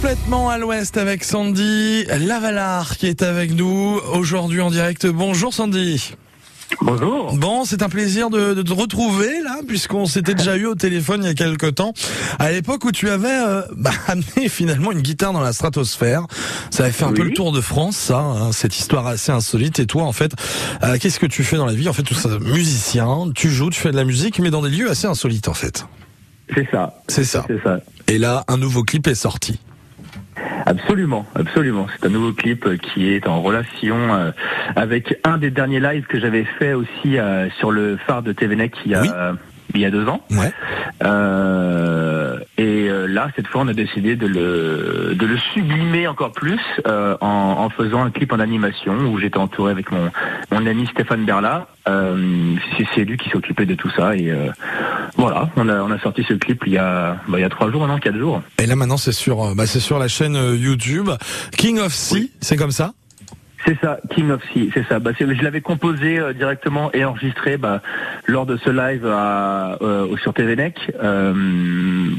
Complètement à l'ouest avec Sandy Lavalard qui est avec nous aujourd'hui en direct. Bonjour Sandy. Bonjour. Bon, c'est un plaisir de, de te retrouver là, puisqu'on s'était déjà eu au téléphone il y a quelques temps, à l'époque où tu avais euh, bah, amené finalement une guitare dans la stratosphère. Ça avait fait un peu le tour de France, ça, hein, cette histoire assez insolite. Et toi, en fait, euh, qu'est-ce que tu fais dans la vie? En fait, tu es musicien, tu joues, tu fais de la musique, mais dans des lieux assez insolites, en fait. C'est ça. C'est ça. C'est ça. Et là, un nouveau clip est sorti. Absolument, absolument. C'est un nouveau clip euh, qui est en relation euh, avec un des derniers lives que j'avais fait aussi euh, sur le phare de TVNEC il y a, Oui. il y a deux ans. Ouais. Euh, là, cette fois, on a décidé de le, de le sublimer encore plus euh, en, en faisant un clip en animation où j'étais entouré avec mon, mon ami Stéphane Berla. Euh, c'est lui qui s'occupait de tout ça. Et euh, voilà, on a, on a sorti ce clip il y a, bah, il y a trois jours, maintenant, quatre jours. Et là maintenant c'est sur euh, bah, c'est sur la chaîne euh, YouTube King of Sea, c'est comme ça? C'est ça, King of Sea, c'est ça. Bah, je l'avais composé euh, directement et enregistré bah, lors de ce live à, euh, sur TVNEC, euh,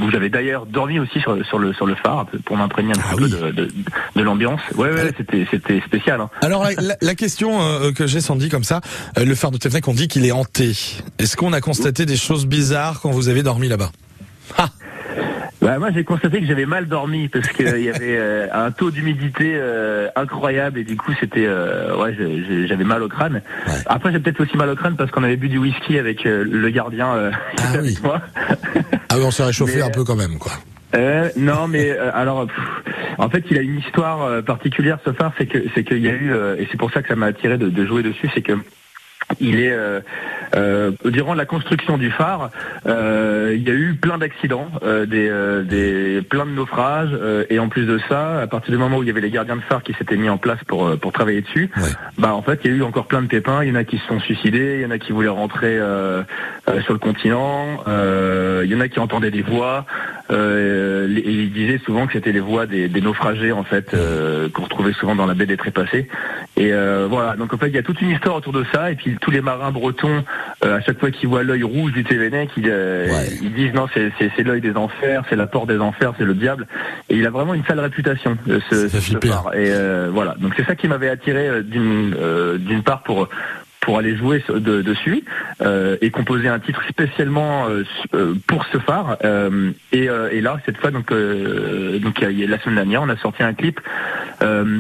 où j'avais d'ailleurs dormi aussi sur, sur le sur le phare pour m'imprégner un Ah oui. peu de, de, de l'ambiance. Ouais, ouais, c'était c'était spécial. Hein. Alors la, la- question euh, que j'ai Sandy comme ça, euh, le phare de Tefnec on dit qu'il est hanté. Est-ce qu'on a constaté des choses bizarres quand vous avez dormi là-bas? Bah, moi, j'ai constaté que j'avais mal dormi parce qu'il y avait euh, un taux d'humidité euh, incroyable et du coup, c'était euh, ouais, j'avais mal au crâne. Ouais. Après, j'ai peut-être aussi mal au crâne parce qu'on avait bu du whisky avec euh, le gardien euh, qui Ah oui. moi. Ah oui on s'est réchauffé Mais, un peu quand même quoi. Euh, non, mais euh, alors, pff, en fait, il a une histoire euh, particulière ce phare, c'est que c'est qu'il y a eu, euh, et c'est pour ça que ça m'a attiré de, de jouer dessus, c'est que il est euh, euh, durant la construction du phare, euh, il y a eu plein d'accidents, euh, des, euh, des plein de naufrages, euh, et en plus de ça, à partir du moment où il y avait les gardiens de phare qui s'étaient mis en place pour pour travailler dessus, Ouais. bah en fait, il y a eu encore plein de pépins. Il y en a qui se sont suicidés, il y en a qui voulaient rentrer euh, euh, sur le continent, euh, il y en a qui entendaient des voix. Euh, ils disaient souvent que c'était les voix des, des naufragés en fait euh, qu'on retrouvait souvent dans la baie des Trépassés. Et euh, voilà, donc en fait, il y a toute une histoire autour de ça. Et puis tous les marins bretons, euh, à chaque fois qu'ils voient l'œil rouge du Tévénec, ils, euh, Ouais. ils disent non, c'est l'œil des enfers, c'est la porte des enfers, c'est le diable. Et il a vraiment une sale réputation, ce, ce phare. Et euh, voilà, donc c'est ça qui m'avait attiré euh, d'une euh, d'une part pour pour aller jouer de- dessus euh, et composer un titre spécialement euh, euh, pour ce phare. Euh, et, euh, et là, cette fois, donc, euh, donc il y a- la semaine dernière, on a sorti un clip. euh,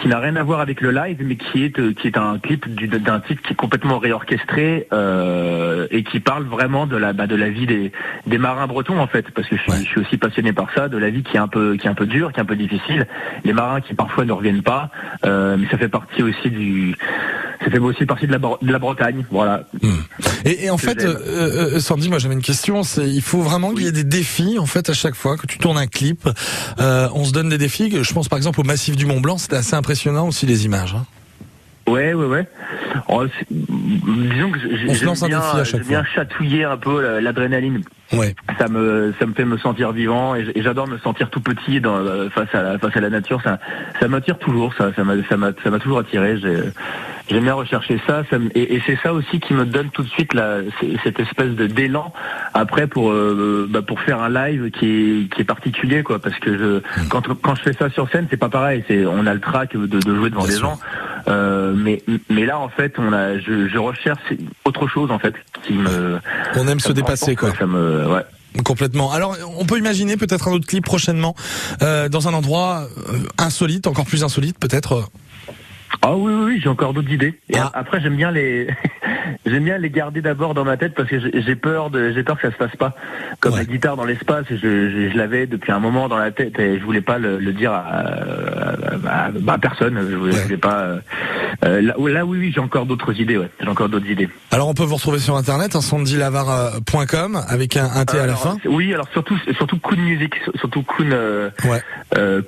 qui n'a rien à voir avec le live, mais qui est qui est un clip du- d'un titre qui est complètement réorchestré euh, et qui parle vraiment de la bah, de la vie des, des marins bretons en fait, parce que je suis, Ouais. je suis aussi passionné par ça, de la vie qui est un peu qui est un peu dure, qui est un peu difficile, les marins qui parfois ne reviennent pas, euh, mais ça fait partie aussi du ça fait aussi partie de la, de la Bretagne, voilà. Et, et en fait, j'aime. euh, euh, Sandy, moi j'avais une question. C'est il faut vraiment qu'il y ait des défis en fait à chaque fois que tu tournes un clip. Euh, on se donne des défis. Je pense par exemple au massif du Mont Blanc. C'était assez impressionnant aussi les images. hein. Ouais, ouais, ouais. Oh, disons que j'aime bien, chatouiller un peu la- l'adrénaline. Ouais. ça me ça me fait me sentir vivant et j'adore me sentir tout petit dans face à la, face à la nature ça ça m'attire toujours ça ça m'a ça m'a ça m'a toujours attiré j'ai j'aime bien rechercher ça, et, et c'est ça aussi qui me donne tout de suite la cette espèce de d'élan après pour euh, bah, pour faire un live qui est qui est particulier quoi parce que je quand quand je fais ça sur scène c'est pas pareil c'est on a le trac de, de jouer devant Bien des sûr. gens euh, mais mais là en fait on a je, je recherche autre chose en fait qui me On aime se dépasser quoi. ça me ouais Complètement. Alors, on peut imaginer peut-être un autre clip prochainement euh, dans un endroit euh, insolite, encore plus insolite peut-être. Ah oui, oui, oui, j'ai encore d'autres idées. Et Ah. après, j'aime bien les, j'aime bien les garder d'abord dans ma tête parce que j'ai peur de, j'ai peur que ça se fasse pas. Comme Ouais. la guitare dans l'espace, je, je, je l'avais depuis un moment dans la tête et je voulais pas le, le dire à, à- à personne. Je voulais, je Ouais. voulais pas. Euh, là, là, oui, oui, j'ai encore d'autres idées. Ouais, j'ai encore d'autres idées. Alors, on peut vous retrouver sur internet, hein, sandylavar.com avec un, un T à la fin. Oui, alors surtout, surtout Koon Music, surtout euh, Ouais. euh,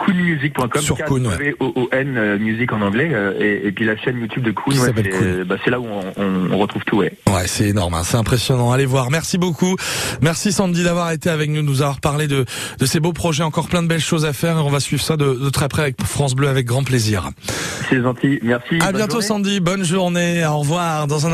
Sur Koon, ouais. K-O-O-N, euh, music en anglais, euh, et, et puis la chaîne YouTube de Qui ouais, c'est bah, c'est là où on, on- on retrouve tout, ouais. Ouais, c'est énorme, hein, c'est impressionnant. Allez voir. Merci beaucoup. Merci Sandy d'avoir été avec nous, de nous avoir parlé de, de ces beaux projets, encore plein de belles choses à faire et on va suivre ça de, de très près avec France Bleu avec grand plaisir. C'est gentil, merci. À bientôt journée. Sandy, bonne journée, au revoir. Dans un